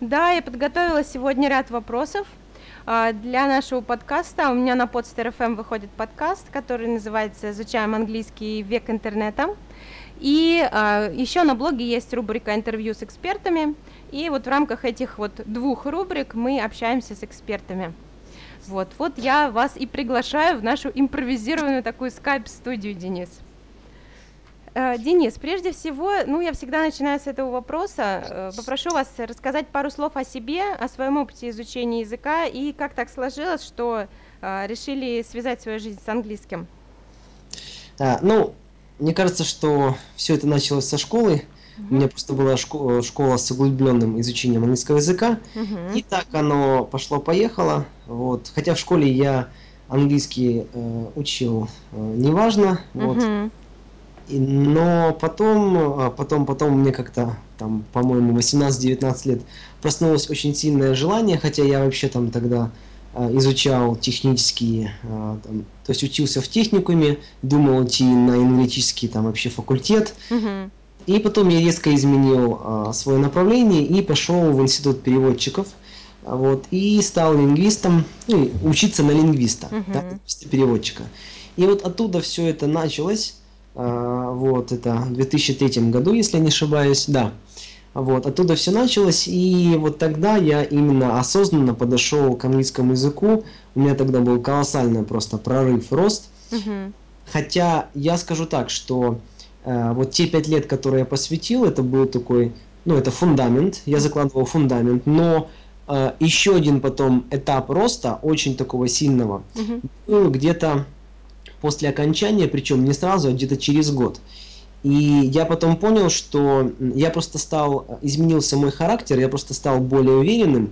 Да, я подготовила сегодня ряд вопросов а, для нашего подкаста. У меня на Podster FM выходит подкаст, который называется «Изучаем английский век интернета». И а, еще на блоге есть рубрика «Интервью с экспертами». И вот в рамках этих вот двух рубрик мы общаемся с экспертами. Вот, вот я вас и приглашаю в нашу импровизированную такую скайп-студию, Денис. Э, Денис, прежде всего, ну, я всегда начинаю с этого вопроса. Э, попрошу вас рассказать пару слов о себе, о своем опыте изучения языка и как так сложилось, что э, решили связать свою жизнь с английским. А, ну, мне кажется, что все это началось со школы. Uh-huh. У меня просто была школа, школа с углубленным изучением английского языка. Uh-huh. И так оно пошло-поехало. Вот. Хотя в школе я английский э, учил э, неважно. Uh-huh. Вот но потом, а, потом, потом мне как-то, там, по-моему, 18-19 лет проснулось очень сильное желание, хотя я вообще там тогда а, изучал технические, а, там, то есть учился в техникуме, думал идти на аналитический там вообще факультет. Угу. И потом я резко изменил а, свое направление и пошел в институт переводчиков. Вот, и стал лингвистом, ну, учиться на лингвиста, да, переводчика. И вот оттуда все это началось. А, вот, это в 2003 году, если я не ошибаюсь, да. Вот, оттуда все началось, и вот тогда я именно осознанно подошел к английскому языку. У меня тогда был колоссальный просто прорыв, рост. Угу. Хотя я скажу так, что э, вот те пять лет, которые я посвятил, это был такой, ну, это фундамент, я закладывал фундамент, но э, еще один потом этап роста, очень такого сильного, угу. был где-то после окончания, причем не сразу, а где-то через год. И я потом понял, что я просто стал, изменился мой характер, я просто стал более уверенным.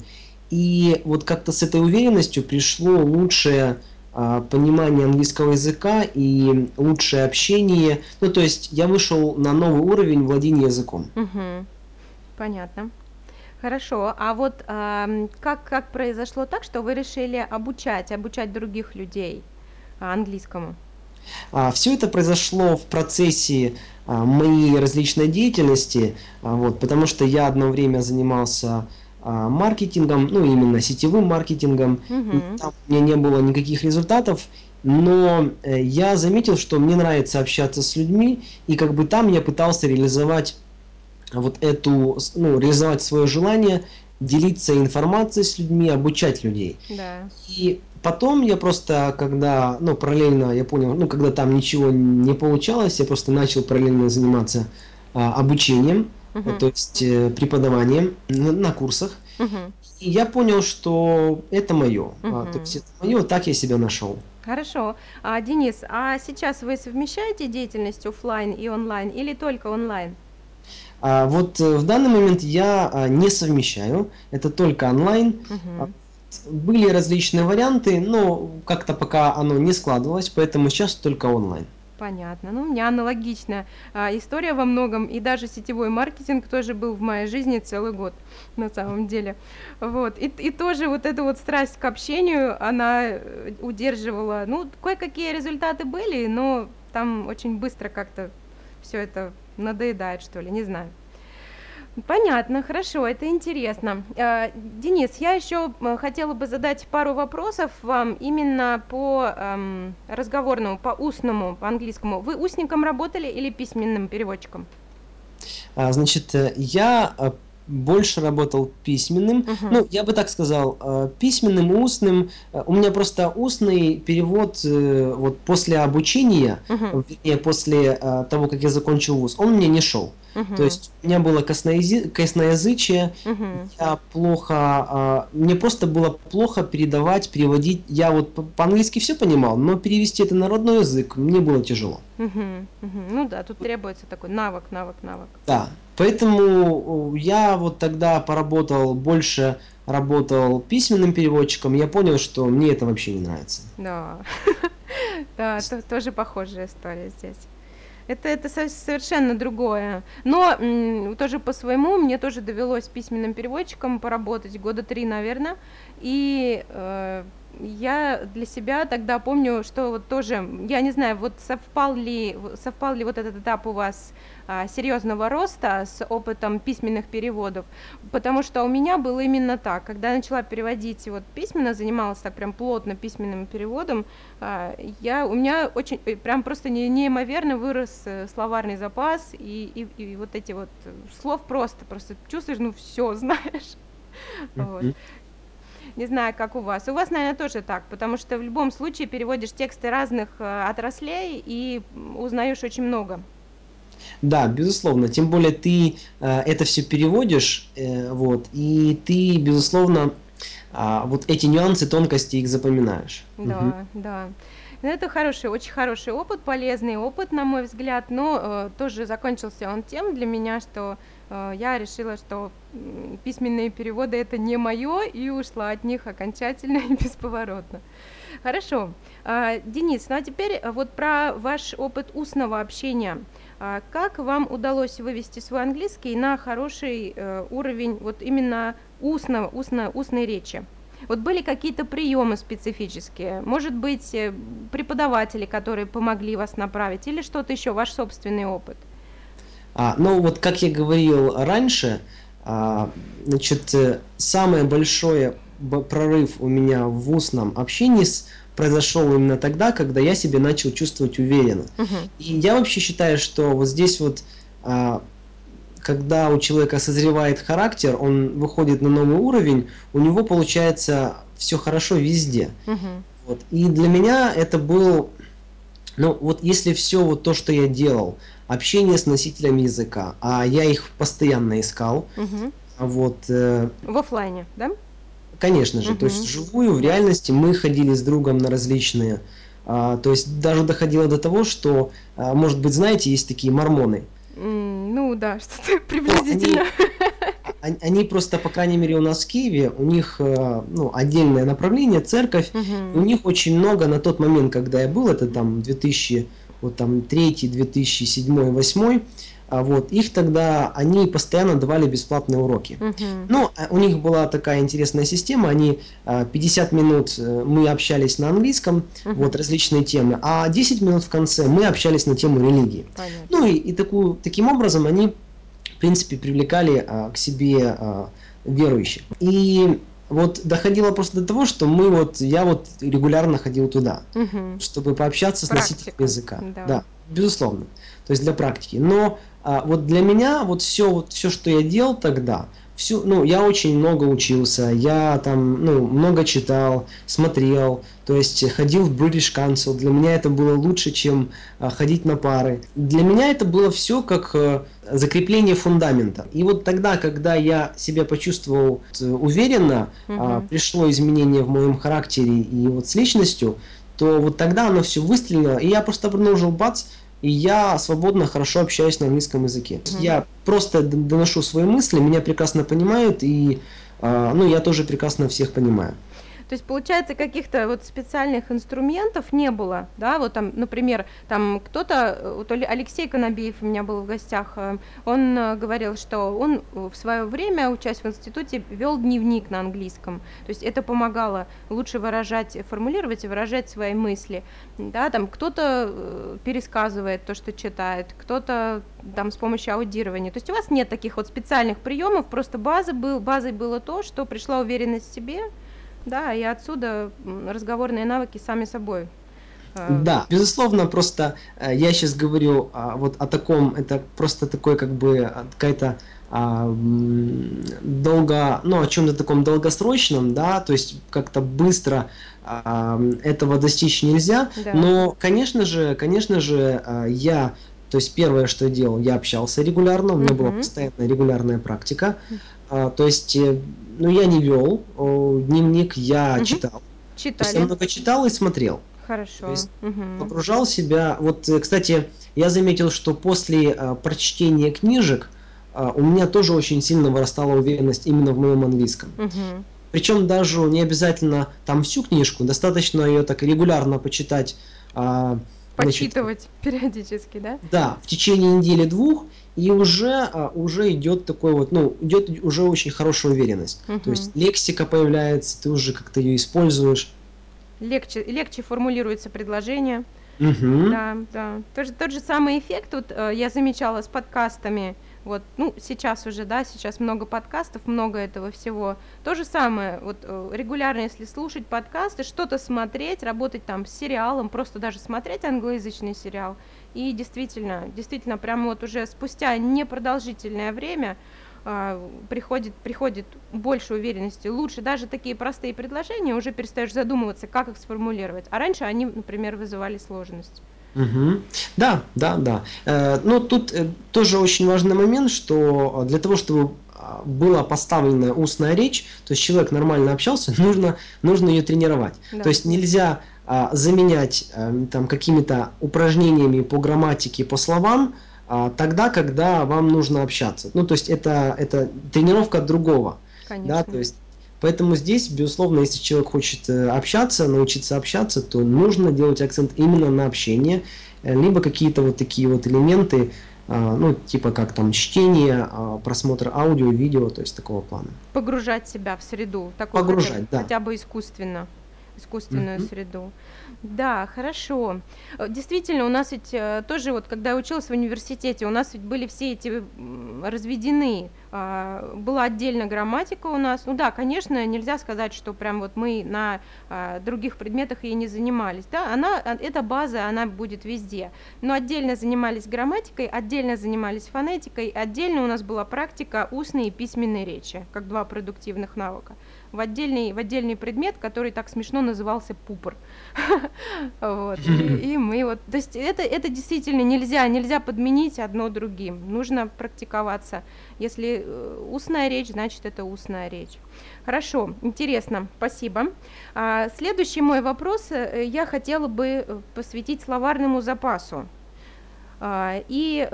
И вот как-то с этой уверенностью пришло лучшее а, понимание английского языка и лучшее общение. Ну, то есть я вышел на новый уровень владения языком. Угу. Понятно. Хорошо. А вот э, как, как произошло так, что вы решили обучать, обучать других людей? Английскому? А, все это произошло в процессе а, моей различной деятельности, а, вот, потому что я одно время занимался маркетингом, ну именно сетевым маркетингом, угу. там у меня не было никаких результатов, но э, я заметил, что мне нравится общаться с людьми, и как бы там я пытался реализовать вот эту, ну, реализовать свое желание делиться информацией с людьми, обучать людей. Да. И Потом я просто, когда, ну, параллельно, я понял, ну, когда там ничего не получалось, я просто начал параллельно заниматься а, обучением, uh-huh. то есть э, преподаванием на, на курсах. Uh-huh. И я понял, что это мое. Uh-huh. А, то есть это мое, так я себя нашел. Хорошо. А, Денис, а сейчас вы совмещаете деятельность офлайн и онлайн или только онлайн? А, вот э, в данный момент я а, не совмещаю, это только онлайн. Uh-huh были различные варианты, но как-то пока оно не складывалось, поэтому сейчас только онлайн. Понятно. Ну, у меня аналогичная а, история во многом, и даже сетевой маркетинг тоже был в моей жизни целый год, на самом деле. Вот. И, и тоже вот эта вот страсть к общению, она э, удерживала, ну, кое-какие результаты были, но там очень быстро как-то все это надоедает, что ли, не знаю. Понятно, хорошо, это интересно. Э, Денис, я еще э, хотела бы задать пару вопросов вам именно по эм, разговорному, по устному, по английскому. Вы устником работали или письменным переводчиком? А, значит, э, я больше работал письменным. Uh-huh. Ну, я бы так сказал, письменным и устным. У меня просто устный перевод вот после обучения, uh-huh. вернее, после того, как я закончил вуз, он мне не шел. Угу. То есть у меня было косноязи... косноязычие, угу. я плохо, а, мне просто было плохо передавать, переводить. Я вот по-английски все понимал, но перевести это на родной язык мне было тяжело. Угу. Угу. Ну да, тут требуется такой навык, навык, навык. Да, поэтому я вот тогда поработал больше работал письменным переводчиком, я понял, что мне это вообще не нравится. Да, да, тоже похожая история здесь. Это, это совершенно другое. Но тоже по своему, мне тоже довелось письменным переводчиком поработать года три, наверное. И э, я для себя тогда помню, что вот тоже, я не знаю, вот совпал ли, совпал ли вот этот этап у вас а, серьезного роста с опытом письменных переводов, потому что у меня было именно так, когда я начала переводить вот письменно, занималась так прям плотно письменным переводом, а, я, у меня очень, э, прям просто не, неимоверно вырос э, словарный запас, и, и, и вот эти вот слов просто, просто чувствуешь, ну все, знаешь. Вот. Не знаю, как у вас. У вас, наверное, тоже так, потому что в любом случае переводишь тексты разных э, отраслей и узнаешь очень много. Да, безусловно. Тем более ты э, это все переводишь, э, вот, и ты, безусловно, э, вот эти нюансы, тонкости их запоминаешь. Да, угу. да. Ну, это хороший, очень хороший опыт, полезный опыт, на мой взгляд, но э, тоже закончился он тем для меня, что я решила, что э, письменные переводы это не мое, и ушла от них окончательно и бесповоротно. Хорошо. Э, Денис, ну а теперь э, вот про ваш опыт устного общения. Э, как вам удалось вывести свой английский на хороший э, уровень вот именно устного, устно, устной речи? Вот были какие-то приемы специфические, может быть, э, преподаватели, которые помогли вас направить, или что-то еще, ваш собственный опыт? А, ну вот как я говорил раньше, а, значит, э, самый большой прорыв у меня в устном общении с, произошел именно тогда, когда я себя начал чувствовать уверенно. Uh-huh. И я вообще считаю, что вот здесь вот а, когда у человека созревает характер, он выходит на новый уровень, у него получается все хорошо везде. Угу. Вот. И для меня это был, ну вот если все вот то, что я делал, общение с носителями языка, а я их постоянно искал, угу. вот. Э, в офлайне, да? Конечно же, угу. то есть вживую, в реальности мы ходили с другом на различные, а, то есть даже доходило до того, что, а, может быть, знаете, есть такие мормоны. Ну да, что-то приблизительно. Они, они просто, по крайней мере, у нас в Киеве, у них э, ну, отдельное направление, церковь, угу. у них очень много на тот момент, когда я был, это там 2000, вот там 3, 2007, 2008, а вот, их тогда, они постоянно давали бесплатные уроки. Угу. Ну, а у них была такая интересная система, они 50 а, минут э, мы общались на английском, угу. вот, различные темы, а 10 минут в конце мы общались на тему религии. Понятно. Ну, и, и такую, таким образом они, в принципе, привлекали а, к себе а, верующих. И вот доходило просто до того, что мы вот, я вот регулярно ходил туда, угу. чтобы пообщаться Практика. с носителем языка. Да. да, безусловно. То есть для практики. Но а, вот для меня вот все, вот все, что я делал тогда, всю, ну, я очень много учился, я там, ну, много читал, смотрел, то есть ходил в British Council, для меня это было лучше, чем а, ходить на пары. Для меня это было все как а, закрепление фундамента. И вот тогда, когда я себя почувствовал э, уверенно, угу. а, пришло изменение в моем характере и вот с личностью, то вот тогда оно все выстрелило, и я просто продолжил бац, и я свободно, хорошо общаюсь на английском языке. Mm-hmm. Я просто доношу свои мысли, меня прекрасно понимают, и э, ну, я тоже прекрасно всех понимаю. То есть, получается, каких-то вот специальных инструментов не было, да, вот там, например, там кто-то, вот Алексей Конобиев у меня был в гостях, э, он э, говорил, что он в свое время, учась в институте, вел дневник на английском, то есть это помогало лучше выражать, формулировать и выражать свои мысли, да, там кто-то э, пересказывает то, что читает, кто-то там с помощью аудирования, то есть у вас нет таких вот специальных приемов, просто база был, базой было то, что пришла уверенность в себе, да, и отсюда разговорные навыки сами собой. Э, да, безусловно, просто э, я сейчас говорю а, вот о таком, это просто такой как бы а, какая-то а, долго, ну о чем-то таком долгосрочном, да, то есть как-то быстро а, этого достичь нельзя, да. но, конечно же, конечно же, я то есть первое, что я делал, я общался регулярно, у меня uh-huh. была постоянная регулярная практика. А, то есть, э, ну, я не вел дневник, я угу. читал. Читали. То есть я много читал и смотрел. Хорошо. То есть угу. погружал себя. Вот, э, кстати, я заметил, что после а, прочтения книжек а, у меня тоже очень сильно вырастала уверенность именно в моем английском. Угу. Причем даже не обязательно там всю книжку, достаточно ее так регулярно почитать. А, Почитывать значит, периодически, да? Да, в течение недели-двух, и уже, а, уже идет такой вот, ну, идет уже очень хорошая уверенность. Угу. То есть лексика появляется, ты уже как-то ее используешь. легче, легче формулируется предложение. Мгм. Да, да. Тот же, тот же самый эффект вот, э, я замечала с подкастами. Вот, ну, сейчас уже, да, сейчас много подкастов, много этого всего. То же самое, вот э, регулярно, если слушать подкасты, что-то смотреть, работать там с сериалом, просто даже смотреть англоязычный сериал. И действительно, действительно, прямо вот уже спустя непродолжительное время а, приходит, приходит больше уверенности, лучше даже такие простые предложения, уже перестаешь задумываться, как их сформулировать. А раньше они, например, вызывали сложность. Мгм. Да, да, да. Э, ну, тут э, тоже очень важный момент, что для того, чтобы а, была поставленная устная речь, то есть человек нормально общался, нужно, нужно ее тренировать. Да. То есть нельзя а, заменять а, там какими-то упражнениями по грамматике, по словам, а, тогда, когда вам нужно общаться. Ну, то есть это, это тренировка другого. Конечно. Да, то есть Поэтому здесь, безусловно, если человек хочет э, общаться, научиться общаться, то нужно делать акцент именно на общение, э, либо какие-то вот такие вот элементы, а, ну, типа как там чтение, а, просмотр аудио, видео, то есть такого плана. Погружать себя в среду, такую Погружать, хотя, да. хотя бы искусственно искусственную Мгм. среду. Да, хорошо. Э, Действительно, у нас ведь э, тоже, вот когда я училась в университете, у нас ведь были все эти м, разведены. А, Была отдельно грамматика у нас. Ну да, конечно, нельзя сказать, что прям вот мы на а, других предметах ей не занимались. Да, она, а, эта база, она будет везде. Но отдельно занимались грамматикой, отдельно занимались фонетикой, отдельно у нас была практика устной и письменной речи, как два продуктивных навыка в отдельный, в отдельный предмет, который так смешно назывался пупор. Вот. И, и мы вот, то есть это, это действительно нельзя, нельзя подменить одно другим. Нужно практиковаться. Если э, устная речь, значит это устная речь. Хорошо, интересно, спасибо. А, следующий мой вопрос э, я хотела бы э, посвятить словарному запасу. А, И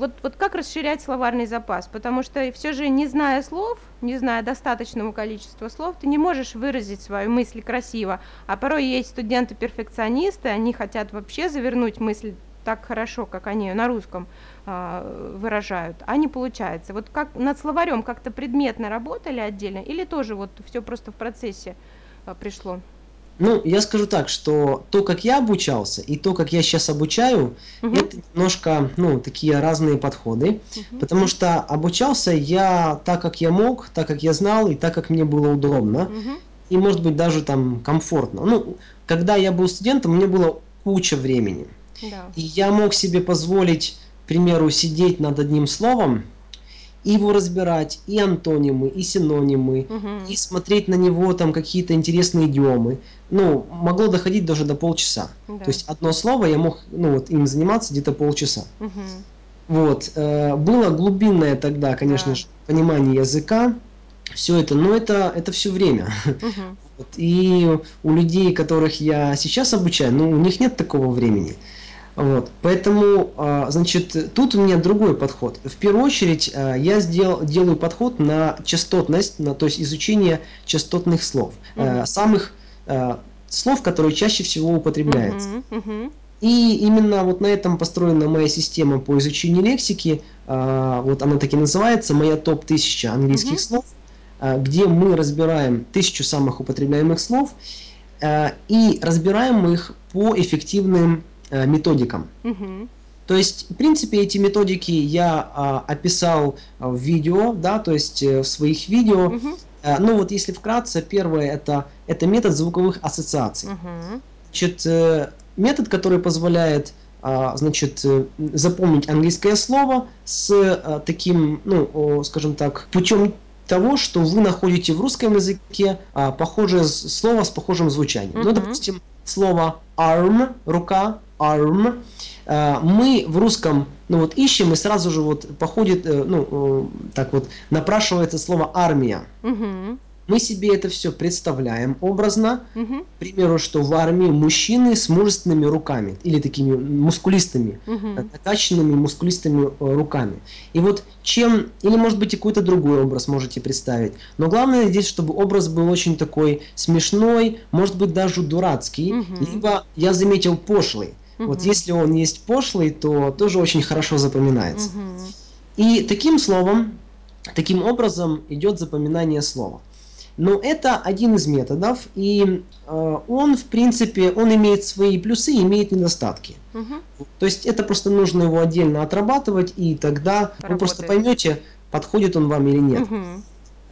вот, вот как расширять словарный запас? Потому что все же, не зная слов, не зная достаточного количества слов, ты не можешь выразить свою мысль красиво. А порой есть студенты-перфекционисты, они хотят вообще завернуть мысль так хорошо, как они ее на русском а, выражают, а не получается. Вот как над словарем как-то предметно работали отдельно или тоже вот все просто в процессе а, пришло? Ну, я скажу так, что то, как я обучался, и то, как я сейчас обучаю, Мгм. это немножко, ну, такие разные подходы. Мгм. Потому что обучался я так, как я мог, так, как я знал, и так, как мне было удобно. Мгм. И, может быть, даже там комфортно. Ну, когда я был студентом, мне было куча времени. Да. И я мог себе позволить, к примеру, сидеть над одним словом, и его разбирать, и антонимы, и синонимы, Мгм. и смотреть на него там какие-то интересные идиомы. Ну, могло доходить даже до полчаса. Да. То есть одно слово я мог, ну, вот им заниматься где-то полчаса. Мгм. Вот. э, Было глубинное тогда, конечно Да. же, понимание языка, все это, но это, это все время. Мгм. Вот. И у людей, которых я сейчас обучаю, ну, у них нет такого времени. Вот. Поэтому, а, значит, тут у меня другой подход. В первую очередь, а, я сделал, делаю подход на частотность, на, то есть изучение частотных слов. Мгм. Самых слов, которые чаще всего употребляются. Мгм. Мгм. И именно вот на этом построена моя система по изучению лексики. Вот она так и называется, моя топ-1000 английских Мгм. слов, где мы разбираем тысячу самых употребляемых слов и разбираем их по эффективным методикам. Мгм. То есть, в принципе, эти методики я а, описал а, в видео, да, то есть э, в своих видео. Мгм. А, ну вот если вкратце, первое это, это метод звуковых ассоциаций. Мгм. Значит, э, метод, который позволяет а, значит, э, запомнить английское слово с таким, ну, скажем так, путем того, что вы находите в русском языке а, похожее слово с похожим звучанием. Ну, Мгм. допустим, слово arm, рука, arm, а, мы в русском, ну вот ищем и сразу же вот походит, э, ну, э, так вот, напрашивается слово армия. Мы себе это все представляем образно, Мгм. к примеру, что в армии мужчины с мужественными руками или такими мускулистыми, э, Мгм. накачанными мускулистыми э, руками. И вот чем, или может быть и какой-то другой образ можете представить. Но главное здесь, чтобы образ был очень такой смешной, может быть даже дурацкий, Мгм. либо, я заметил, пошлый. Вот Мгм. если он есть пошлый, то тоже очень хорошо запоминается. Мгм. И таким словом, таким образом идет запоминание слова. Но это один из методов, и э, он, в принципе, он имеет свои плюсы, имеет недостатки. Угу. То есть это просто нужно его отдельно отрабатывать, и тогда Работает. вы просто поймете, подходит он вам или нет. Угу.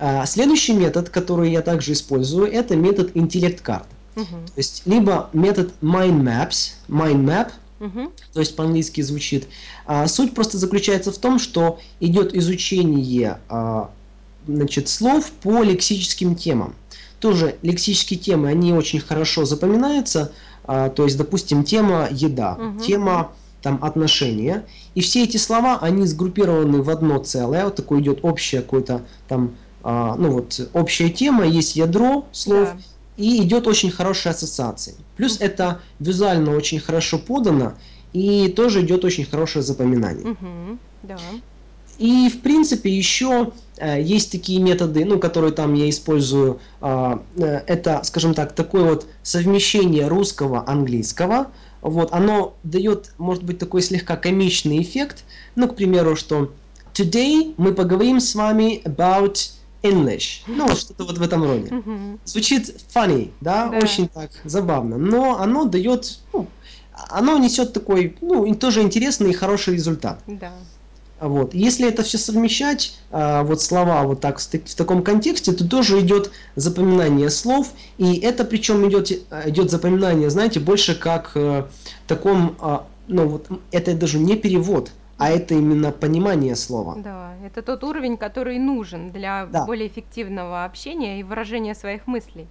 А, следующий метод, который я также использую, это метод интеллект карт. Угу. То есть либо метод mind maps, mind map, угу. то есть по-английски звучит. А, суть просто заключается в том, что идет изучение а, значит, слов по лексическим темам. Тоже лексические темы, они очень хорошо запоминаются. А, то есть, допустим, тема еда, угу. тема там отношения. И все эти слова, они сгруппированы в одно целое. Вот такое идет общее какое-то там, а, ну вот, общая тема, есть ядро слов. Да. И идет очень хорошая ассоциация. Плюс это визуально очень хорошо подано, и тоже идет очень хорошее запоминание. Угу, да. И, в принципе, еще э, есть такие методы, ну, которые там я использую. Э, э, это, скажем так, такое вот совмещение русского, английского. Вот, оно дает, может быть, такой слегка комичный эффект. Ну, к примеру, что today мы поговорим с вами about English. Ну, вот что-то вот в этом роде. Звучит funny, да, да, очень так забавно. Но оно дает, ну, оно несет такой, ну, тоже интересный и хороший результат. Да. Вот. Если это все совмещать, а, вот слова вот так в таком контексте, то тоже идет запоминание слов, и это причем идет, идет запоминание, знаете, больше как э, таком, а, ну вот это даже не перевод, а это именно понимание слова. Да, это тот уровень, который нужен для да. более эффективного общения и выражения своих мыслей.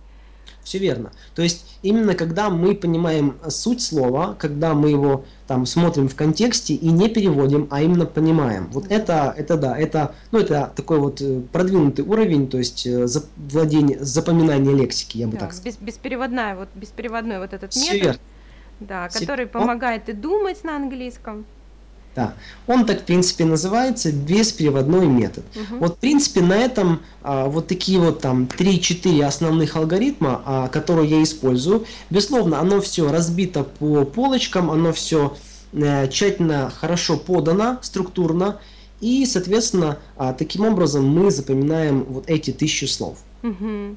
Все верно. То есть именно когда мы понимаем суть слова, когда мы его там смотрим в контексте и не переводим, а именно понимаем. Вот это, это да, это, ну, это такой вот э, продвинутый уровень, то есть э, владение, запоминание лексики, я бы да, так сказал. Без, беспереводная, вот беспереводной вот этот Все метод, верно. да, который Все... помогает и думать на английском, да. Он так, в принципе, называется беспереводной метод. Угу. Вот, в принципе, на этом а, вот такие вот там 3-4 основных алгоритма, а, которые я использую. Безусловно, оно все разбито по полочкам, оно все а, тщательно, хорошо подано, структурно. И, соответственно, а, таким образом мы запоминаем вот эти тысячи слов. Угу.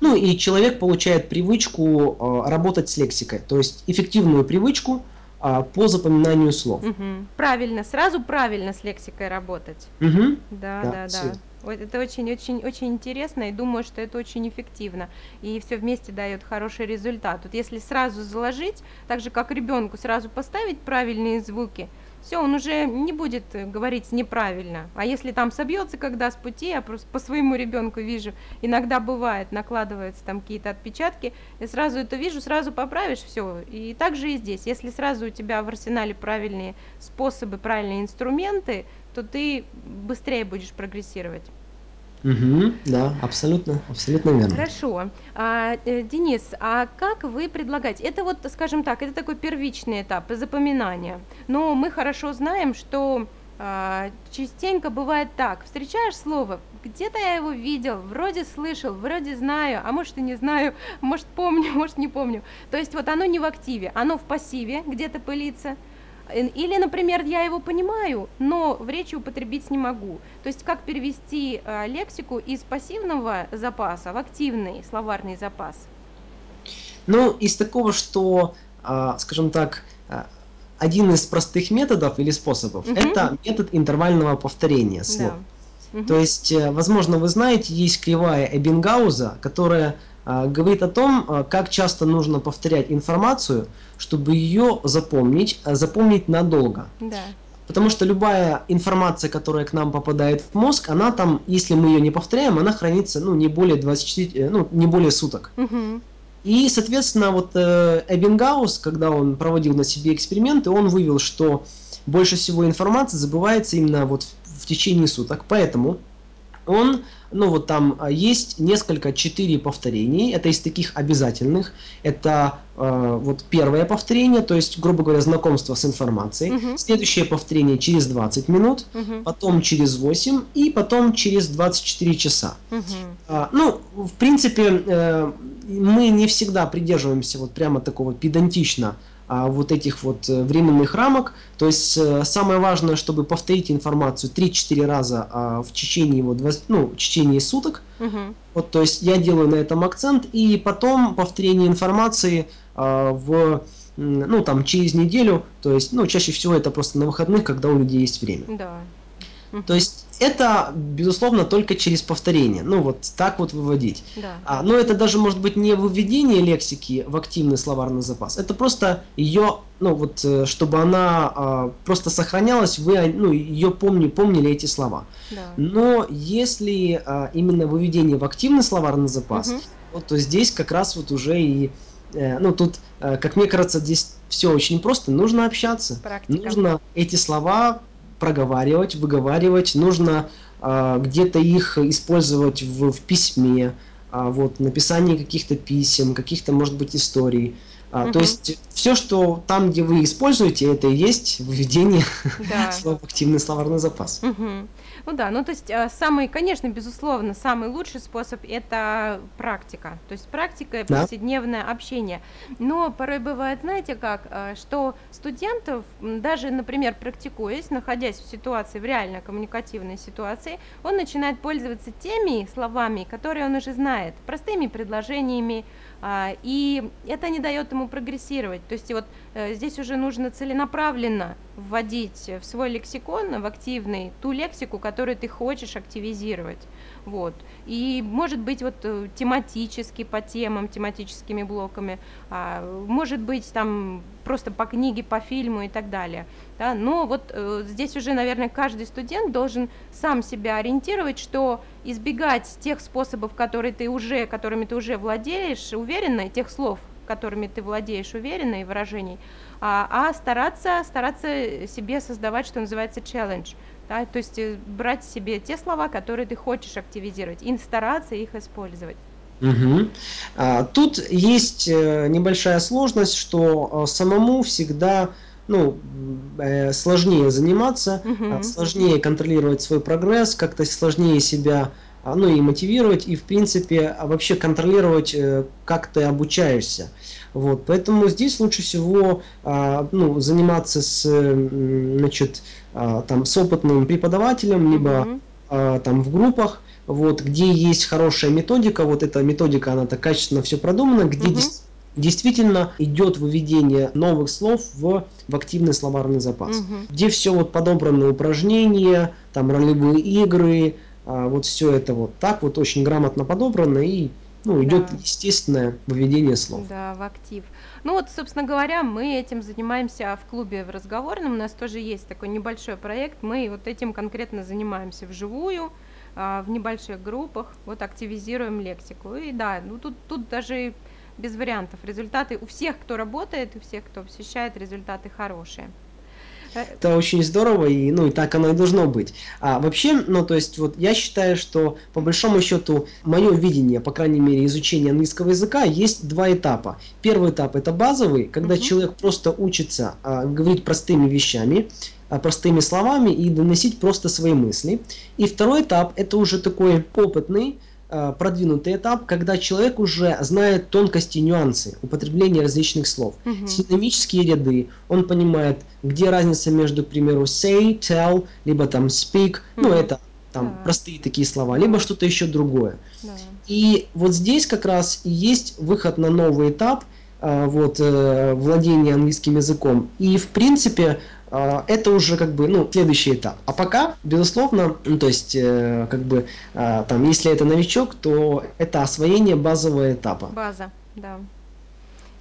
Ну и человек получает привычку а, работать с лексикой, то есть эффективную привычку – а, по запоминанию слов. Угу. Правильно, сразу правильно с лексикой работать. Угу. Да, да, да. да. Вот это очень-очень-очень интересно, и думаю, что это очень эффективно. И все вместе дает хороший результат. Вот если сразу заложить, так же как ребенку сразу поставить правильные звуки, все, он уже не будет э, говорить неправильно. А если там собьется когда с пути, я просто по своему ребенку вижу, иногда бывает, накладываются там какие-то отпечатки, я сразу это вижу, сразу поправишь, все. И так же и здесь. Если сразу у тебя в арсенале правильные способы, правильные инструменты, то ты быстрее будешь прогрессировать. Угу, да, абсолютно, абсолютно верно. Хорошо. А, э, Денис, а как вы предлагаете? Это вот, скажем так, это такой первичный этап запоминания. Но мы хорошо знаем, что а, частенько бывает так. Встречаешь слово, где-то я его видел, вроде слышал, вроде знаю, а может и не знаю, может помню, может не помню. То есть вот оно не в активе, оно в пассиве, где-то пылится – или, например, я его понимаю, но в речи употребить не могу. То есть как перевести э, лексику из пассивного запаса в активный словарный запас? Ну, из такого, что, э, скажем так, э, один из простых методов или способов угу. это метод интервального повторения слов. Да. Угу. То есть, э, возможно, вы знаете, есть кривая Эббингауза, которая а, говорит о том, а, как часто нужно повторять информацию, чтобы ее запомнить, а, запомнить надолго. Да. Потому что любая информация, которая к нам попадает в мозг, она там, если мы ее не повторяем, она хранится ну, не более 24, э, ну, не более суток. Угу. И, соответственно, вот э, Эббингаус, когда он проводил на себе эксперименты, он вывел, что больше всего информации забывается именно вот в, в течение суток. Поэтому он ну вот там а, есть несколько, четыре повторений, это из таких обязательных. Это э, вот первое повторение, то есть, грубо говоря, знакомство с информацией. Угу. Следующее повторение через 20 минут, угу. потом через 8 и потом через 24 часа. Угу. А, ну, в принципе, э, мы не всегда придерживаемся вот прямо такого педантично вот этих вот э, временных рамок. То есть э, самое важное, чтобы повторить информацию 3-4 раза а, в течение, вот, ну, в течение суток. Угу. Вот, то есть я делаю на этом акцент, и потом повторение информации а, в ну, там, через неделю, то есть, ну, чаще всего это просто на выходных, когда у людей есть время. Да. То есть это, безусловно, только через повторение. Ну, вот так вот выводить. Да. А, но это даже может быть не выведение лексики в активный словарный запас. Это просто ее, ну, вот, э, чтобы она а, просто сохранялась, вы ну, ее помни, помнили эти слова. Да. Но если а, именно выведение в активный словарный запас, угу. вот, то здесь как раз вот уже и э, ну тут, э, как мне кажется, здесь все очень просто. Нужно общаться. Практика. Нужно эти слова проговаривать, выговаривать, нужно э, где-то их использовать в, в письме, э, вот, написании каких-то писем, каких-то, может быть, историй. А, угу. То есть все, что там, где вы используете, это и есть введение да. слов активный словарный запас. Угу. Ну да, ну то есть э, самый, конечно, безусловно, самый лучший способ это практика. То есть практика и повседневное общение. Но порой бывает, знаете как, э, что студентов, даже, например, практикуясь, находясь в ситуации, в реально коммуникативной ситуации, он начинает пользоваться теми словами, которые он уже знает, простыми предложениями, а, и это не дает ему прогрессировать. То есть вот э, здесь уже нужно целенаправленно вводить в свой лексикон, в активный, ту лексику, которую ты хочешь активизировать. Вот. И может быть вот э, тематически по темам, тематическими блоками, а, может быть там просто по книге, по фильму и так далее. Да? Но вот э, здесь уже, наверное, каждый студент должен сам себя ориентировать, что избегать тех способов, которые ты уже, которыми ты уже владеешь, уверенно, тех слов, которыми ты владеешь уверенно и выражений, а, а стараться, стараться себе создавать, что называется, челлендж. Да, то есть э, брать себе те слова, которые ты хочешь активизировать, и стараться их использовать. Угу. Тут есть э, небольшая сложность, что э, самому всегда ну, э, сложнее заниматься, угу. сложнее контролировать свой прогресс, как-то сложнее себя а, ну и мотивировать, и в принципе вообще контролировать, как ты обучаешься. Вот, поэтому здесь лучше всего ну, заниматься с, значит, там, с опытным преподавателем, либо угу. там в группах, вот, где есть хорошая методика, вот эта методика, она так качественно все продумана, где угу. дес, действительно идет выведение новых слов в, в активный словарный запас, угу. где все вот подобраны упражнения, там ролевые игры, а, вот все это вот так вот очень грамотно подобрано и ну, идет да. естественное выведение слов. Да, в актив. Ну вот, собственно говоря, мы этим занимаемся в клубе в разговорном. У нас тоже есть такой небольшой проект. Мы вот этим конкретно занимаемся вживую. А, в небольших группах, вот активизируем лексику. И да, ну тут, тут даже без вариантов. Результаты у всех, кто работает, у всех, кто посещает, результаты хорошие. Э, Это очень здорово, и, ну, и так оно и должно быть. А вообще, ну, то есть, вот я считаю, что, по большому счету, мое видение, по крайней мере, изучения английского языка, есть два этапа. Первый этап – это базовый, когда uh-huh. человек просто учится а, говорить простыми вещами, простыми словами и доносить просто свои мысли. И второй этап – это уже такой опытный, а, продвинутый этап, когда человек уже знает тонкости и нюансы употребления различных слов. Угу. Синонимические ряды, он понимает, где разница между, к примеру, say, tell, либо там speak, угу. ну это там да. простые такие слова, либо что-то еще другое. Да. И вот здесь как раз и есть выход на новый этап, а, вот, э, владения английским языком. И в принципе это уже как бы ну следующий этап. А пока, безусловно, ну, то есть э, как бы э, там, если это новичок, то это освоение базового этапа. База, да.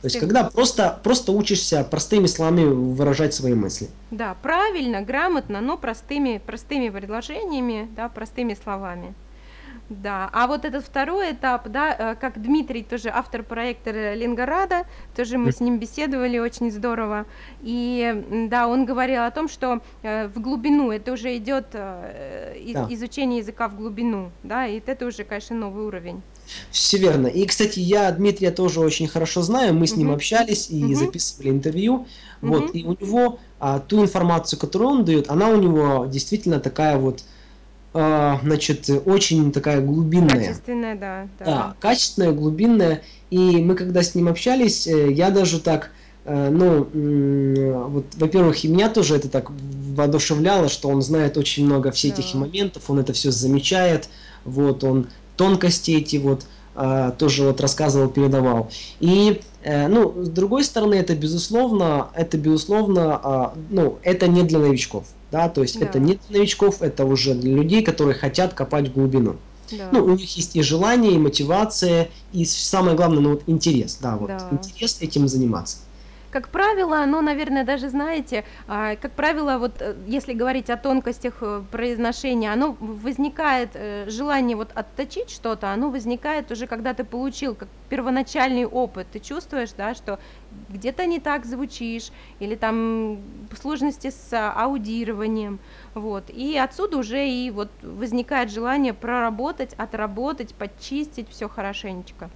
То есть, когда просто, просто учишься простыми словами выражать свои мысли. Да, правильно, грамотно, но простыми, простыми предложениями, да, простыми словами. Да, а вот этот второй этап, да, э, как Дмитрий, тоже автор проекта Ленгорада, тоже мы с ним беседовали очень здорово, и да, он говорил о том, что э, в глубину, это уже идет э, да. изучение языка в глубину, да, и это уже, конечно, новый уровень. Все верно. И, кстати, я Дмитрия тоже очень хорошо знаю, мы с ним общались и угу. записывали интервью, вот, и у него а, ту информацию, которую он дает, она у него действительно такая вот, значит, очень такая глубинная. Качественная, да, да. Да, качественная, глубинная. И мы когда с ним общались, э, я даже так э, ну, вот, во-первых, и меня тоже это так воодушевляло, что он знает очень много всех да. этих моментов, он это все замечает, вот, он тонкости эти вот э, тоже вот рассказывал, передавал. И, э, ну, с другой стороны, это безусловно, это безусловно, ну, это не для новичков, да, то есть да. это не для новичков, это уже для людей, которые хотят копать глубину. Да. Ну, у них есть и желание, и мотивация, и самое главное, ну вот интерес, да, вот да. интерес этим заниматься. Как правило, ну, наверное, даже знаете, а, как правило, вот э, если говорить о тонкостях э, произношения, оно возникает, э, желание вот отточить что-то, оно возникает уже, когда ты получил как первоначальный опыт. Ты чувствуешь, да, что где-то не так звучишь, или там сложности с аудированием, вот. И отсюда уже и вот возникает желание проработать, отработать, подчистить все хорошенечко.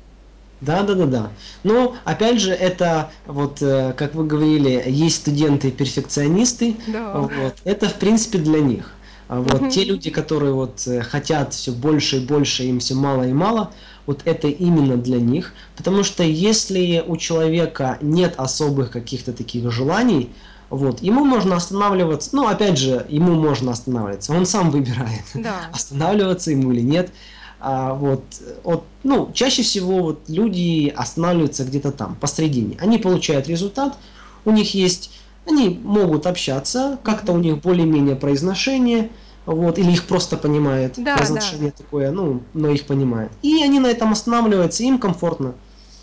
Да, да, да, да. Но опять же, это вот, э, как вы говорили, есть студенты-перфекционисты. Да. Вот, это в принципе для них. А вот те люди, которые вот э, хотят все больше и больше, им все мало и мало, вот это именно для них. Потому что если у человека нет особых каких-то таких желаний, вот, ему можно останавливаться, ну, опять же, ему можно останавливаться, он сам выбирает, да. останавливаться ему или нет. А, вот, вот, ну, чаще всего вот люди останавливаются где-то там, посредине. Они получают результат, у них есть, они могут общаться, как-то у них более-менее произношение, вот, или их просто понимают, да, произношение да. такое, ну, но их понимают. И они на этом останавливаются, им комфортно.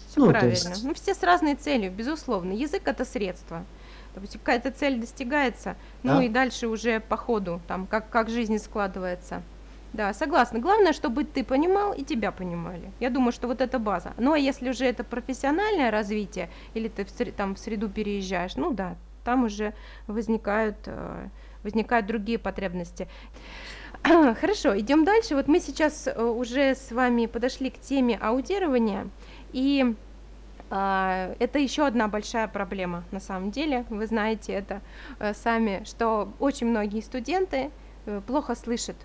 Все ну, правильно. Есть... Ну, все с разной целью, безусловно. Язык это средство. Допустим, какая-то цель достигается, ну да? и дальше уже по ходу, там, как, как жизнь складывается. Да, согласна. Главное, чтобы ты понимал и тебя понимали. Я думаю, что вот это база. Ну, а если уже это профессиональное развитие, или ты в, там в среду переезжаешь, ну да, там уже возникают, э, возникают другие потребности. Хорошо, идем дальше. Вот мы сейчас э, уже с вами подошли к теме аудирования, и э, это еще одна большая проблема на самом деле. Вы знаете это э, сами, что очень многие студенты э, плохо слышат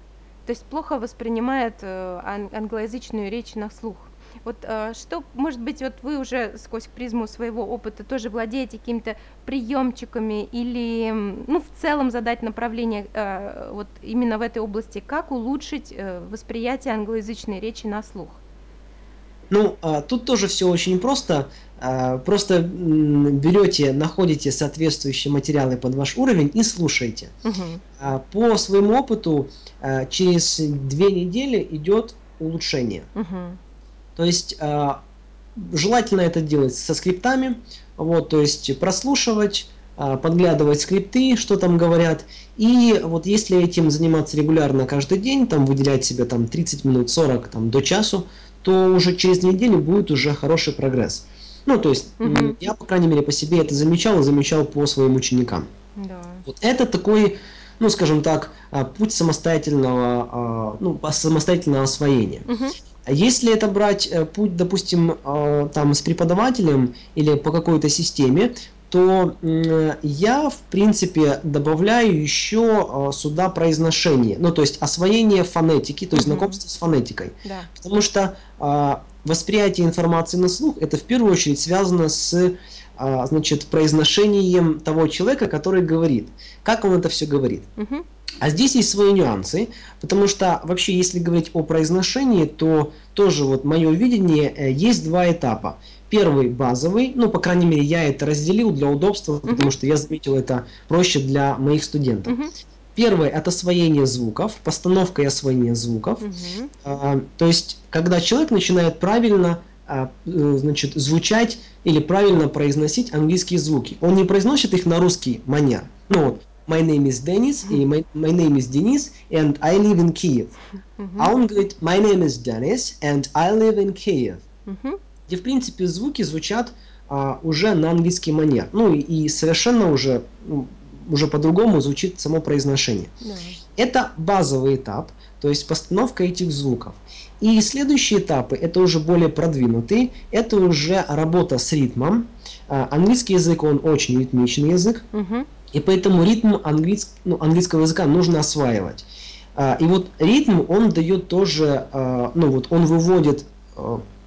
то есть плохо воспринимает э, англоязычную речь на слух. Вот э, что, может быть, вот вы уже сквозь призму своего опыта тоже владеете какими-то приемчиками или, ну, в целом задать направление э, вот именно в этой области, как улучшить восприятие англоязычной речи на слух? Ну, а, тут тоже все очень просто. А, просто берете, находите соответствующие материалы под ваш уровень и слушаете. Угу. По своему опыту через две недели идет улучшение. Угу. То есть желательно это делать со скриптами, вот, то есть прослушивать, подглядывать скрипты, что там говорят. И вот если этим заниматься регулярно каждый день, там выделять себе там 30 минут, 40 там, до часу, то уже через неделю будет уже хороший прогресс. Ну, то есть, угу. я, по крайней мере, по себе это замечал и замечал по своим ученикам. Да. Вот это такой, ну, скажем так, а, путь самостоятельного, а, ну, самостоятельного освоения. Угу. Если это брать э, путь, допустим, а, там с преподавателем или по какой-то системе, то я, в принципе, добавляю еще а, сюда произношение, ну, то есть освоение фонетики, то есть знакомство с фонетикой. Да. Потому что а, восприятие информации на слух, это в первую очередь связано с а, значит, произношением того человека, который говорит. Как он это все говорит. Угу. А здесь есть свои нюансы, потому что вообще, если говорить о произношении, то тоже вот мое видение, э, есть два этапа. Первый базовый, ну, по крайней мере, я это разделил для удобства, uh-huh. потому что я заметил это проще для моих студентов. Uh-huh. Первое это освоение звуков, постановка и освоение звуков. Uh-huh. А, то есть, когда человек начинает правильно а, э, значит, звучать или правильно произносить английские звуки. Он не произносит их на русский манер. Ну вот, my name is Dennis, и my, my name is Денис, and I live in Kiev. Uh-huh. А он говорит, my name is Dennis, and I live in Kiev. Uh-huh где в принципе звуки звучат а, уже на английский манер. Ну и, и совершенно уже, ну, уже по-другому звучит само произношение. Да. Это базовый этап, то есть постановка этих звуков. И следующие этапы, это уже более продвинутые, это уже работа с ритмом. А, английский язык, он очень ритмичный язык, угу. и поэтому ритм английск, ну, английского языка нужно осваивать. А, и вот ритм, он дает тоже, а, ну вот он выводит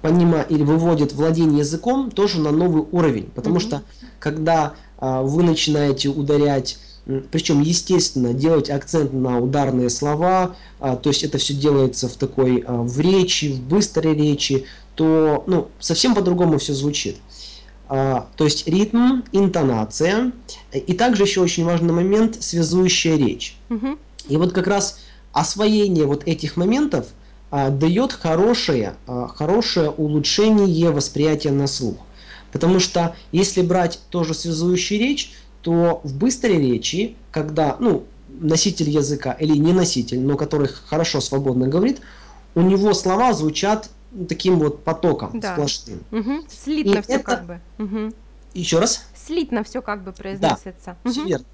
понима или выводит владение языком тоже на новый уровень, потому mm-hmm. что когда а, вы начинаете ударять причем, естественно, делать акцент на ударные слова, а, то есть это все делается в такой а, в речи, в быстрой речи, то ну, совсем по-другому все звучит. А, то есть ритм, интонация, и также еще очень важный момент связующая речь. Угу. И вот как раз освоение вот этих моментов дает хорошее, а, хорошее улучшение восприятия на слух. Потому что если брать тоже связующую речь, то в быстрой речи, когда ну, носитель языка или не носитель, но который хорошо свободно говорит, у него слова звучат таким вот потоком да. сплошным. Угу. Слитно И все это... как бы. Угу. Еще раз? Слитно все как бы произносится. Да, угу. верно.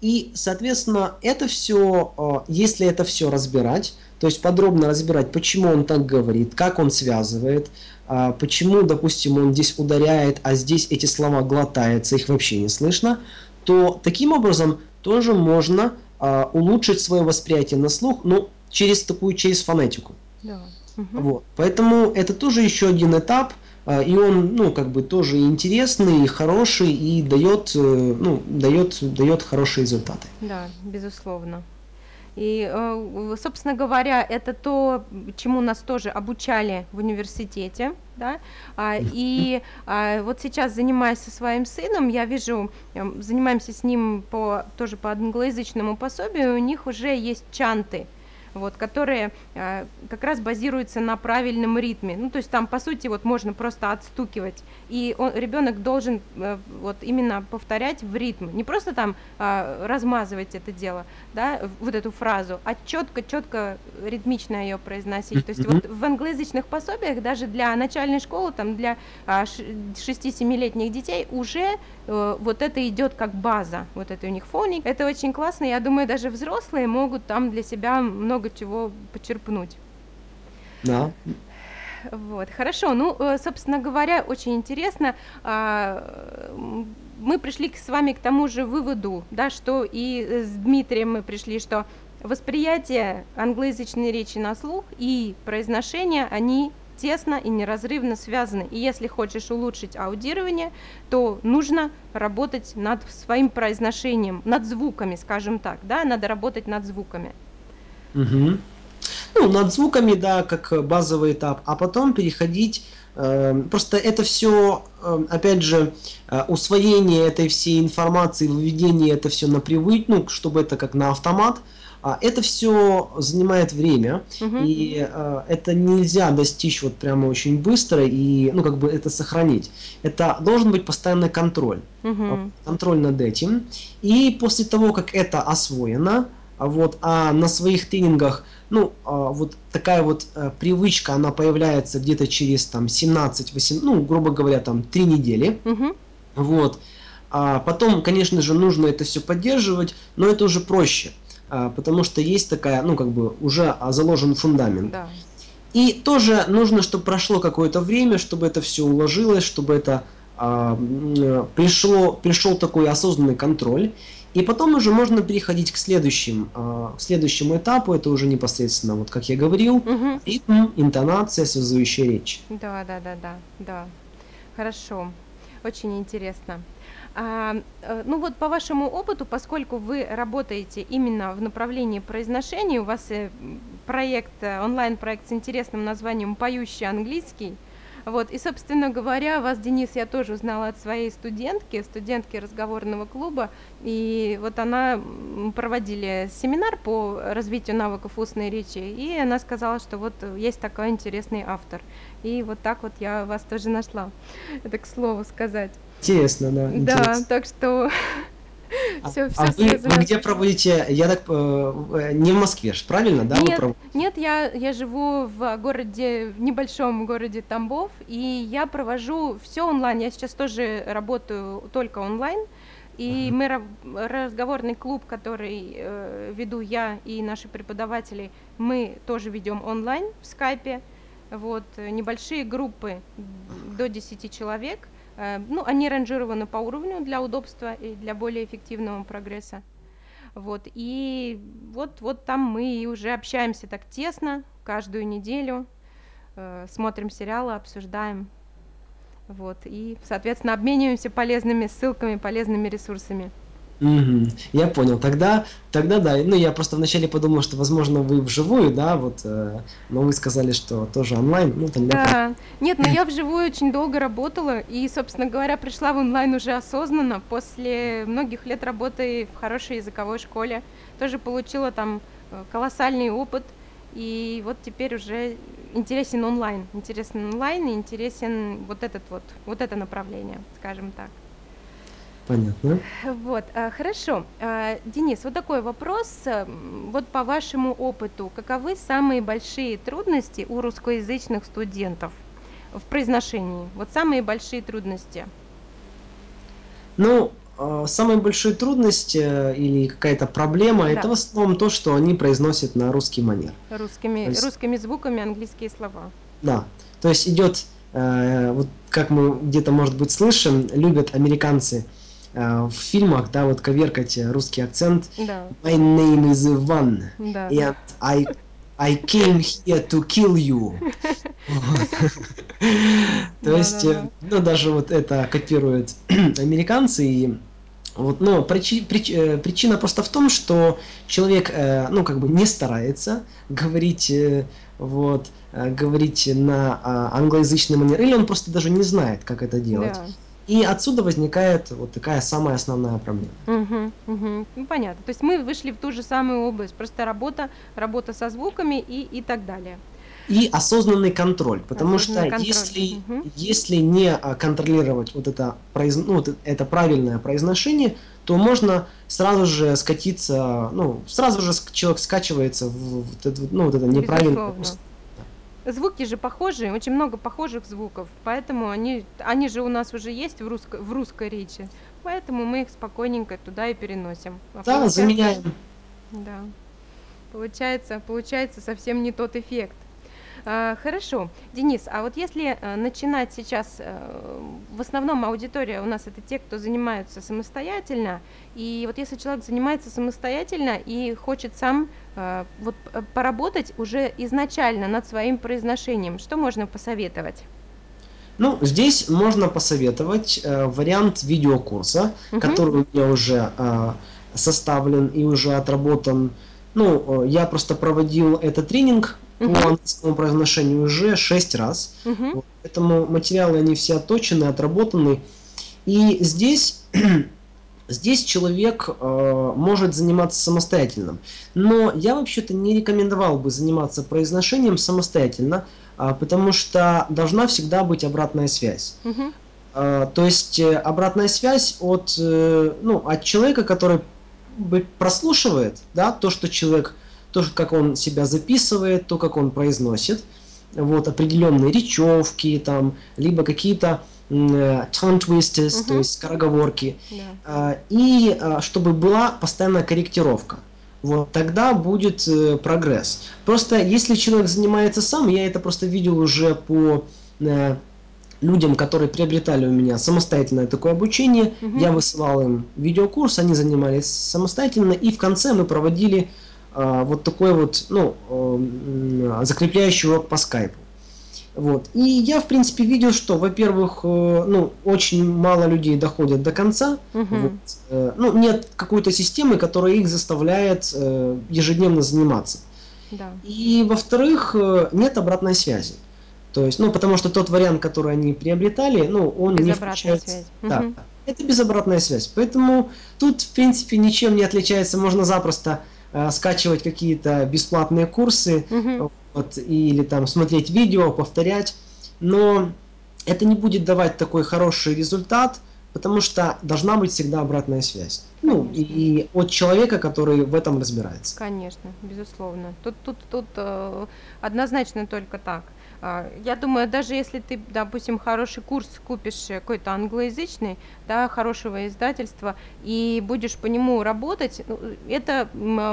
И, соответственно, это все, э, если это все разбирать, то есть подробно разбирать, почему он так говорит, как он связывает, э, почему, допустим, он здесь ударяет, а здесь эти слова глотаются, их вообще не слышно, то таким образом тоже можно э, улучшить свое восприятие на слух, ну, через такую, через фонетику. Да. Угу. Вот. Поэтому это тоже еще один этап, а, и он, ну, как бы тоже интересный, хороший и дает, э, ну, дает, дает хорошие результаты. Да, безусловно. И, э, собственно говоря, это то, чему нас тоже обучали в университете, да, а, и а, вот сейчас занимаясь со своим сыном, я вижу, эм, занимаемся с ним по, тоже по англоязычному пособию, у них уже есть чанты, вот, которые э, как раз базируются на правильном ритме. Ну, то есть там, по сути, вот можно просто отстукивать, и он, ребенок должен э, вот именно повторять в ритм, не просто там э, размазывать это дело, да, вот эту фразу, а четко-четко ритмично ее произносить. То есть вот в англоязычных пособиях даже для начальной школы, там для э, 6-7-летних детей уже э, вот это идет как база, вот это у них фоник. Это очень классно, я думаю, даже взрослые могут там для себя много много чего почерпнуть. Да. Вот, хорошо. Ну, э, собственно говоря, очень интересно. А, мы пришли с вами к тому же выводу, да, что и с Дмитрием мы пришли, что восприятие англоязычной речи на слух и произношение, они тесно и неразрывно связаны. И если хочешь улучшить аудирование, то нужно работать над своим произношением, над звуками, скажем так, да, надо работать над звуками. Угу. Ну, над звуками, да, как базовый этап, а потом переходить э, Просто это все, э, опять же, э, усвоение этой всей информации, выведение это все на привык, ну, чтобы это как на автомат, а это все занимает время, угу. и э, это нельзя достичь вот прямо очень быстро и, ну, как бы это сохранить. Это должен быть постоянный контроль, угу. контроль над этим. И после того, как это освоено, вот, а на своих тренингах, ну, а, вот такая вот а, привычка, она появляется где-то через там 17-18, ну, грубо говоря, там 3 недели. Угу. Вот. А потом, конечно же, нужно это все поддерживать, но это уже проще, а, потому что есть такая, ну, как бы уже заложен фундамент. Да. И тоже нужно, чтобы прошло какое-то время, чтобы это все уложилось, чтобы это а, пришло, пришел такой осознанный контроль. И потом уже можно переходить к следующим, к следующему этапу. Это уже непосредственно, вот как я говорил, угу. ритм, интонация, связующая речь. Да, да, да, да, да. Хорошо. Очень интересно. А, э, ну вот по вашему опыту, поскольку вы работаете именно в направлении произношения, у вас э, проект, э, онлайн-проект с интересным названием «Поющий английский», вот, и, собственно говоря, вас, Денис, я тоже узнала от своей студентки, студентки разговорного клуба, и вот она проводили семинар по развитию навыков устной речи, и она сказала, что вот есть такой интересный автор. И вот так вот я вас тоже нашла. Это к слову сказать. Интересно, да. Да, интересно. так что все, все а вы, вы где проводите, я так, э, не в Москве, правильно, да? Нет, нет я, я живу в городе, в небольшом городе Тамбов, и я провожу все онлайн, я сейчас тоже работаю только онлайн, и мы разговорный клуб, который э, веду я и наши преподаватели, мы тоже ведем онлайн в скайпе. Вот, небольшие группы до 10 человек. Э, ну, они ранжированы по уровню для удобства и для более эффективного прогресса. Вот, и вот, вот там мы уже общаемся так тесно каждую неделю. э, смотрим сериалы, обсуждаем. Вот, и, соответственно, обмениваемся полезными ссылками, полезными ресурсами. Мгм. Я понял. Тогда, тогда да. Ну, я просто вначале подумал, что, возможно, вы вживую, да, вот, э, но вы сказали, что тоже онлайн. Ну, тогда Да, нет, но я вживую очень долго работала и, собственно говоря, пришла в онлайн уже осознанно после многих лет работы в хорошей языковой школе. Тоже получила там э, колоссальный опыт, и вот теперь уже интересен онлайн, интересен онлайн и интересен вот этот вот, вот это направление, скажем так. Понятно. Вот, а, хорошо. А, Денис, вот такой вопрос. М, Вот по вашему опыту, каковы самые большие трудности у русскоязычных студентов в произношении? Вот самые большие трудности. Ну, э, самая большая трудность э, или какая-то проблема, это Да, в основном то, что они произносят на русский манер. То русскими, есть, русскими звуками английские слова. да, то есть идет, э, вот как мы где-то, может быть, слышим, любят американцы э, в фильмах, да, вот коверкать э, русский акцент. Да, My name is Ivan, да, and I, I came here to kill you. То есть, э, ну, даже вот это копируют американцы, и вот, но причи- прич- э, причина просто в том, что человек, э, ну, как бы не старается говорить, э, вот, э, говорить на а, англоязычный манер, или он просто даже не знает, как это делать. И отсюда возникает вот такая самая основная проблема. Мгм, мгм. Ну, понятно. То есть мы вышли в ту же самую область, просто работа, работа со звуками и, и так далее. И осознанный контроль, потому что Осознанный контроль. если, Мгм. если не а, контролировать вот это, произ- ну, вот это правильное произношение, то можно сразу же скатиться, ну, сразу же человек скачивается в вот, ну, вот это неправильное Безусловно. Звуки же похожие, очень много похожих звуков, поэтому они, они же у нас уже есть в русской, в русской речи, поэтому мы их спокойненько туда и переносим. А Да, заменяем. да, получается, получается совсем не тот эффект. А, Хорошо, Денис, а вот если э, начинать сейчас, э, в основном аудитория у нас это те, кто занимаются самостоятельно, и вот если человек занимается самостоятельно и хочет сам э, вот поработать уже изначально над своим произношением, что можно посоветовать? Ну, здесь можно посоветовать э, вариант видеокурса, Мгм, который у меня уже э, составлен и уже отработан. Ну, э, я просто проводил этот тренинг по мгм, английскому произношению уже 6 раз. мгм, Вот, Поэтому материалы, они все отточены, отработаны. И здесь Здесь человек э, может заниматься самостоятельно. Но я вообще-то не рекомендовал бы заниматься произношением самостоятельно, а, потому что должна всегда быть обратная связь. мгм. А, то есть э, обратная связь от, э, ну, от человека, который прослушивает да, то, что человек, то, как он себя записывает, то, как он произносит, вот, определенные речевки, там, либо какие-то э, tongue twisters, то Мгм. есть скороговорки, Да. а, и а, чтобы была постоянная корректировка. Вот тогда будет э, прогресс. Просто если человек занимается сам, я это просто видел уже по э, людям, которые приобретали у меня самостоятельное такое обучение, Мгм. я высылал им видеокурс, они занимались самостоятельно, и в конце мы проводили вот такой вот, ну, м, закрепляющий урок по скайпу. Вот. И я, в принципе, видел, что, во-первых, э, ну, очень мало людей доходят до конца. Мгм. Вот. Э, Ну, нет какой-то системы, которая их заставляет э, ежедневно заниматься. Да. И, во-вторых, нет обратной связи. То есть, ну, потому что тот вариант, который они приобретали, ну, он не включает... связи. Да, Мгм. это безобратная связь. Поэтому тут, в принципе, ничем не отличается. Можно запросто скачивать какие-то бесплатные курсы, Мгм. вот, или там смотреть видео, повторять. Но это не будет давать такой хороший результат, потому что должна быть всегда обратная связь. Ну, Конечно. и от человека, который в этом разбирается. Конечно, безусловно. Тут, тут, тут э, однозначно только так. А, Я думаю, даже если ты, допустим, хороший курс купишь э, какой-то англоязычный, да, хорошего издательства, и будешь по нему работать, ну, это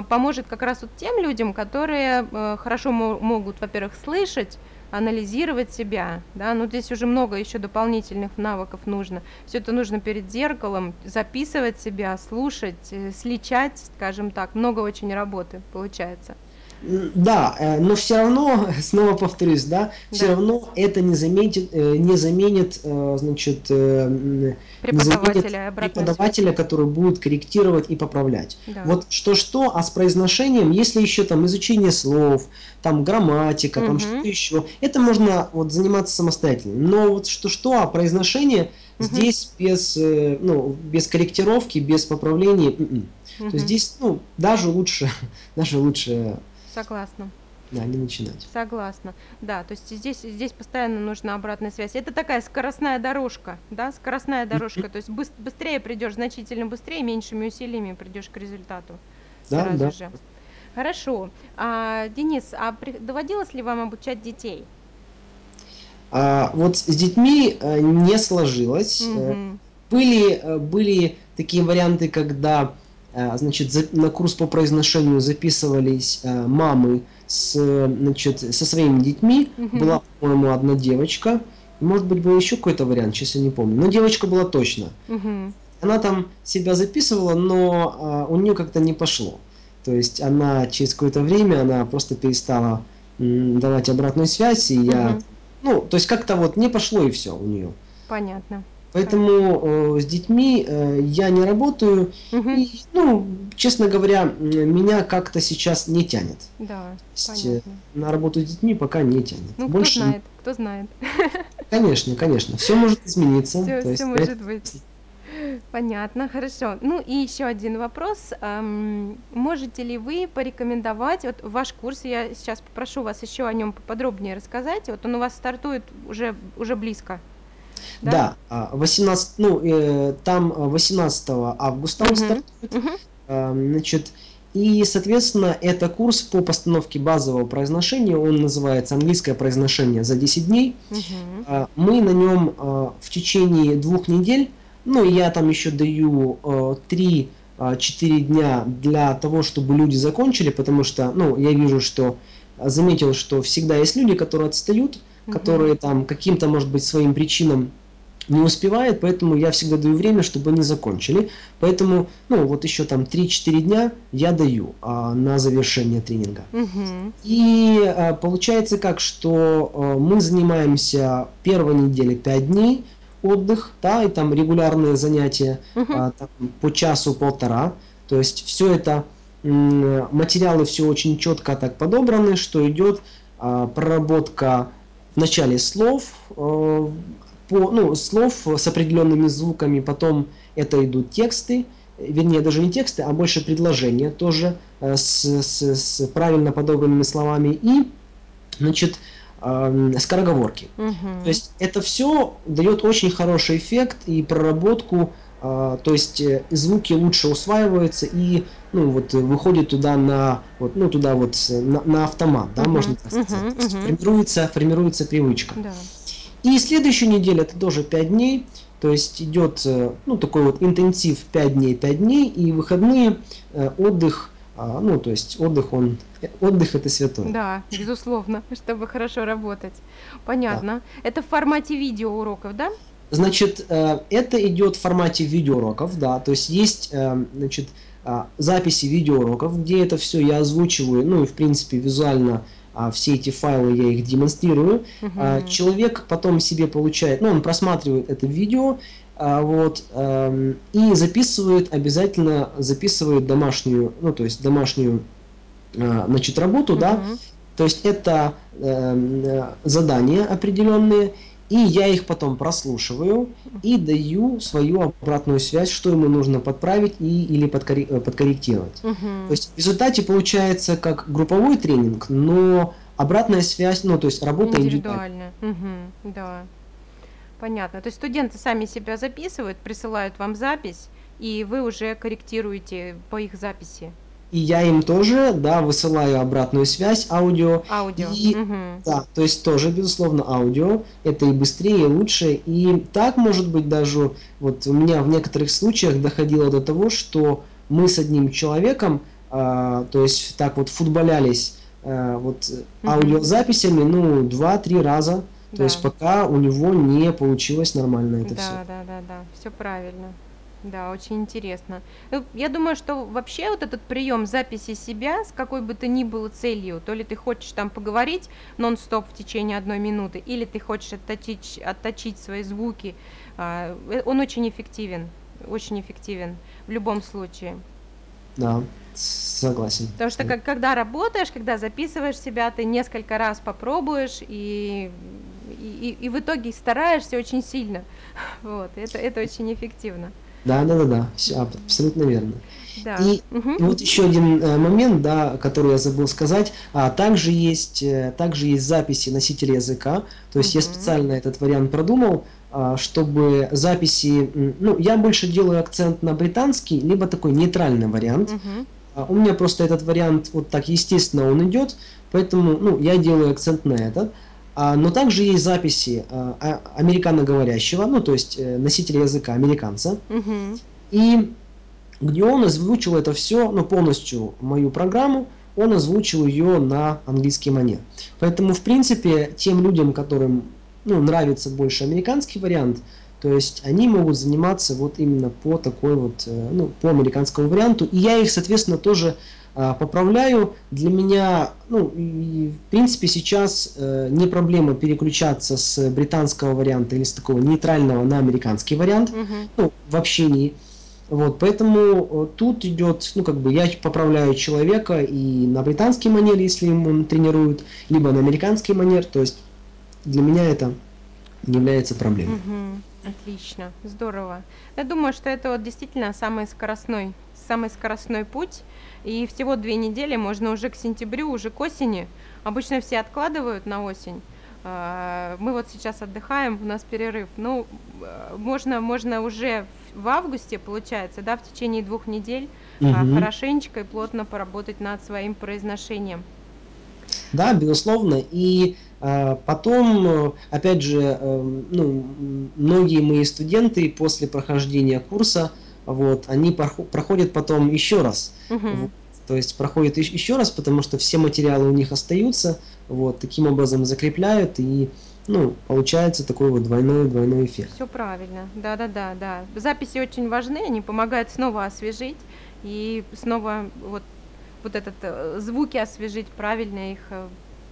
поможет как раз вот тем людям, которые э, хорошо мо- могут, во-первых, слышать, анализировать себя, да, ну здесь уже много еще дополнительных навыков нужно. Все это нужно перед зеркалом, записывать себя, слушать, э, сличать, скажем так, много очень работы получается. Да, э, но все равно, снова повторюсь, да, все да. равно это не заменит, э, не заменит, э, значит, преподавателя, не заменит преподавателя, который будет корректировать и поправлять. Да. Вот что-что, а с произношением, если еще там изучение слов, там грамматика, угу. там что-то еще, это можно вот заниматься самостоятельно. Но вот что-что, а произношение угу. здесь без, ну, без корректировки, без поправления, угу. то есть здесь, ну, даже лучше, даже лучше Согласна. Да, не начинать. Согласна. Да, то есть здесь, здесь постоянно нужна обратная связь. Это такая скоростная дорожка, да, скоростная дорожка. То есть быстрее придешь, значительно быстрее, меньшими усилиями придешь к результату. Да, сразу да. же. Хорошо. А, Денис, а при, доводилось ли вам обучать детей? А, вот с детьми а, не сложилось. Угу. Были, э, были такие варианты, когда Э, значит, на курс по произношению записывались э, мамы с, значит, со своими детьми. Угу. Была, по-моему, одна девочка. Может быть, был еще какой-то вариант, сейчас я не помню. Но девочка была точно. Угу. Она там себя записывала, но а, у нее как-то не пошло. То есть она через какое-то время она просто перестала м, давать обратную связь, и угу. я. Ну, то есть как-то вот не пошло и все у нее. Понятно. Поэтому э, с детьми э, я не работаю. Угу. И, ну, честно говоря, меня как-то сейчас не тянет. Да, есть, э, понятно. На работу с детьми пока не тянет. Ну, Больше... кто знает, кто знает. Конечно, конечно. Все может измениться. Все, все может это... быть. Понятно, хорошо. Ну и еще один вопрос. Можете ли вы порекомендовать, вот ваш курс, я сейчас попрошу вас еще о нем поподробнее рассказать. Вот он у вас стартует уже, уже близко. Да, да 18, ну, э, там 18 августа он стартует. Угу. Значит, и, соответственно, это курс по постановке базового произношения, он называется «Английское произношение за 10 дней». Угу. Мы на нем э, в течение двух недель, ну, я там еще даю 3-4 дня для того, чтобы люди закончили, потому что, ну, я вижу, что, заметил, что всегда есть люди, которые отстают, угу. Которые там каким-то, может быть, своим причинам не успевает, поэтому я всегда даю время, чтобы они закончили. Поэтому, ну, вот еще там 3-4 дня я даю а, на завершение тренинга. Угу. И а, получается как, что а, мы занимаемся первой неделе 5 дней, отдых, да, и там регулярные занятия угу. а, там, по часу-полтора. То есть все это, материалы все очень четко так подобраны, что идет а, проработка в начале слов, э, по, ну, слов с определенными звуками, потом это идут тексты, вернее даже не тексты, а больше предложения тоже э, с, с, с правильно подобранными словами и значит э, скороговорки. Угу. То есть это все дает очень хороший эффект и проработку, то есть э, звуки лучше усваиваются и ну вот выходит туда на вот ну туда вот на, на автомат, да, угу. можно так сказать. Угу. Формируется формируется привычка. Да. И следующую неделю это тоже 5 дней, то есть идет э, ну, такой вот интенсив 5 дней, 5 дней, и выходные, э, отдых, а, ну, то есть отдых, он, отдых это святое. Да, безусловно, чтобы хорошо работать. Понятно. Да. Это в формате видеоуроков, да? Значит, э, это идет в формате видеоуроков, да, то есть есть, значит, а, записи видеоуроков, где это все я озвучиваю, ну и в принципе визуально а, все эти файлы я их демонстрирую. Угу. Человек потом себе получает, ну, он просматривает это видео, а, вот, а, и записывает, обязательно записывает домашнюю, ну, то есть домашнюю, значит, работу, угу. да, то есть это э, задания определенные, и я их потом прослушиваю и даю свою обратную связь, что ему нужно подправить и, или подкори- э, подкорректировать. Угу. То есть в результате получается как групповой тренинг, но обратная связь, ну то есть работа индивидуальная. Угу, да. Понятно. То есть студенты сами себя записывают, присылают вам запись, и вы уже корректируете по их записи и я им тоже, да, высылаю обратную связь, аудио. Аудио. И, угу. Да, то есть тоже, безусловно, аудио. Это и быстрее, и лучше. И так, может быть, даже вот у меня в некоторых случаях доходило до того, что мы с одним человеком, э, то есть так вот футболялись э, вот угу. аудиозаписями, ну, два-три раза. То да. есть пока у него не получилось нормально это да, все. Да, да, да, да, все правильно. Да, очень интересно. Ну, я думаю, что вообще вот этот прием записи себя с какой бы то ни было целью, то ли ты хочешь там поговорить нон-стоп в течение одной минуты, или ты хочешь отточить, отточить свои звуки, а, э, он очень эффективен, очень эффективен в любом случае. Да, согласен. Потому что как, когда работаешь, когда записываешь себя, ты несколько раз попробуешь и, и, и в итоге стараешься очень сильно. Вот, это, это очень эффективно. Да, да, да, да, все абсолютно верно. Да. И, и вот еще один э, момент, да, который я забыл сказать, а, также есть, э, также есть записи носителя языка, то есть я Мгм. специально этот вариант продумал, а, чтобы записи, ну, я больше делаю акцент на британский, либо такой нейтральный вариант. А, У меня просто этот вариант вот так естественно он идет, поэтому ну, я делаю акцент на этот. А, но также есть записи а, а- американоговорящего, ну то есть э, носителя языка американца, и где он озвучил это все, ну полностью мою программу, он озвучил ее на английский манер. Поэтому, в принципе, тем людям, которым ну, нравится больше американский вариант, то есть они могут заниматься вот именно по такой вот, э, ну, по американскому варианту. И я их, соответственно, тоже поправляю. Для меня, ну, и, в принципе, сейчас э, не проблема переключаться с британского варианта или с такого нейтрального на американский вариант, Мгм. ну, в общении. Вот, поэтому э, тут идет, ну, как бы я поправляю человека и на британский манер, если ему тренируют, либо на американский манер, то есть для меня это не является проблемой. Мгм. Отлично, здорово. Я думаю, что это вот действительно самый скоростной, самый скоростной путь. И всего две недели, можно уже к сентябрю, уже к осени. Обычно все откладывают на осень. А, Мы вот сейчас отдыхаем, у нас перерыв. Ну, э, можно, можно уже в августе, получается, да, в течение двух недель а, Мгм. хорошенечко и плотно поработать над своим произношением. Да, безусловно. И э, потом, опять же, э, ну, многие мои студенты после прохождения курса, вот, они прохо- проходят потом еще раз. Вот. Мгм. То есть проходят ещ- еще раз, потому что все материалы у них остаются, вот, таким образом закрепляют, и, ну, получается такой вот двойной, двойной эффект. Все правильно. Да-да-да, да. Записи очень важны, они помогают снова освежить и снова вот вот этот, э, звуки освежить, правильно их, э,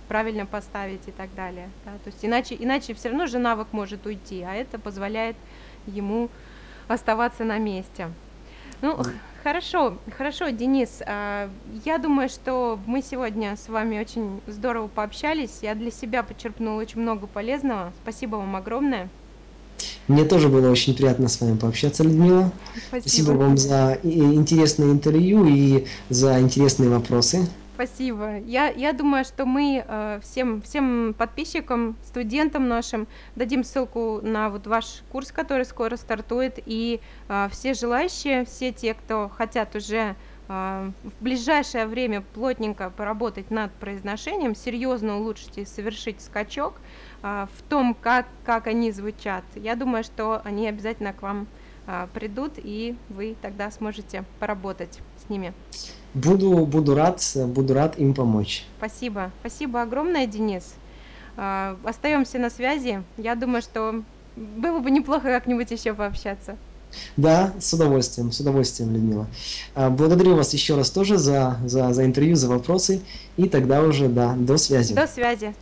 правильно поставить и так далее, да. То есть иначе иначе все равно же навык может уйти, а это позволяет ему оставаться на месте. Ну, хорошо, хорошо, Денис, а, я думаю, что мы сегодня с вами очень здорово пообщались. Я для себя почерпнула очень много полезного. Спасибо вам огромное. Мне тоже было очень приятно с вами пообщаться, Людмила. Спасибо Спасибо. вам за интересное интервью и за интересные вопросы. Спасибо. Я, я думаю, что мы э, всем, всем подписчикам, студентам нашим дадим ссылку на вот ваш курс, который скоро стартует. И э, все желающие, все те, кто хотят уже э, в ближайшее время плотненько поработать над произношением, серьезно улучшить и совершить скачок э, в том, как, как они звучат, я думаю, что они обязательно к вам э, придут, и вы тогда сможете поработать с ними. Буду, буду рад, буду рад им помочь. Спасибо. Спасибо огромное, Денис. А, Остаемся на связи. Я думаю, что было бы неплохо как-нибудь еще пообщаться. Да, с удовольствием, с удовольствием, Людмила. А, Благодарю вас еще раз тоже за, за, за интервью, за вопросы. И тогда уже, да, до связи. До связи.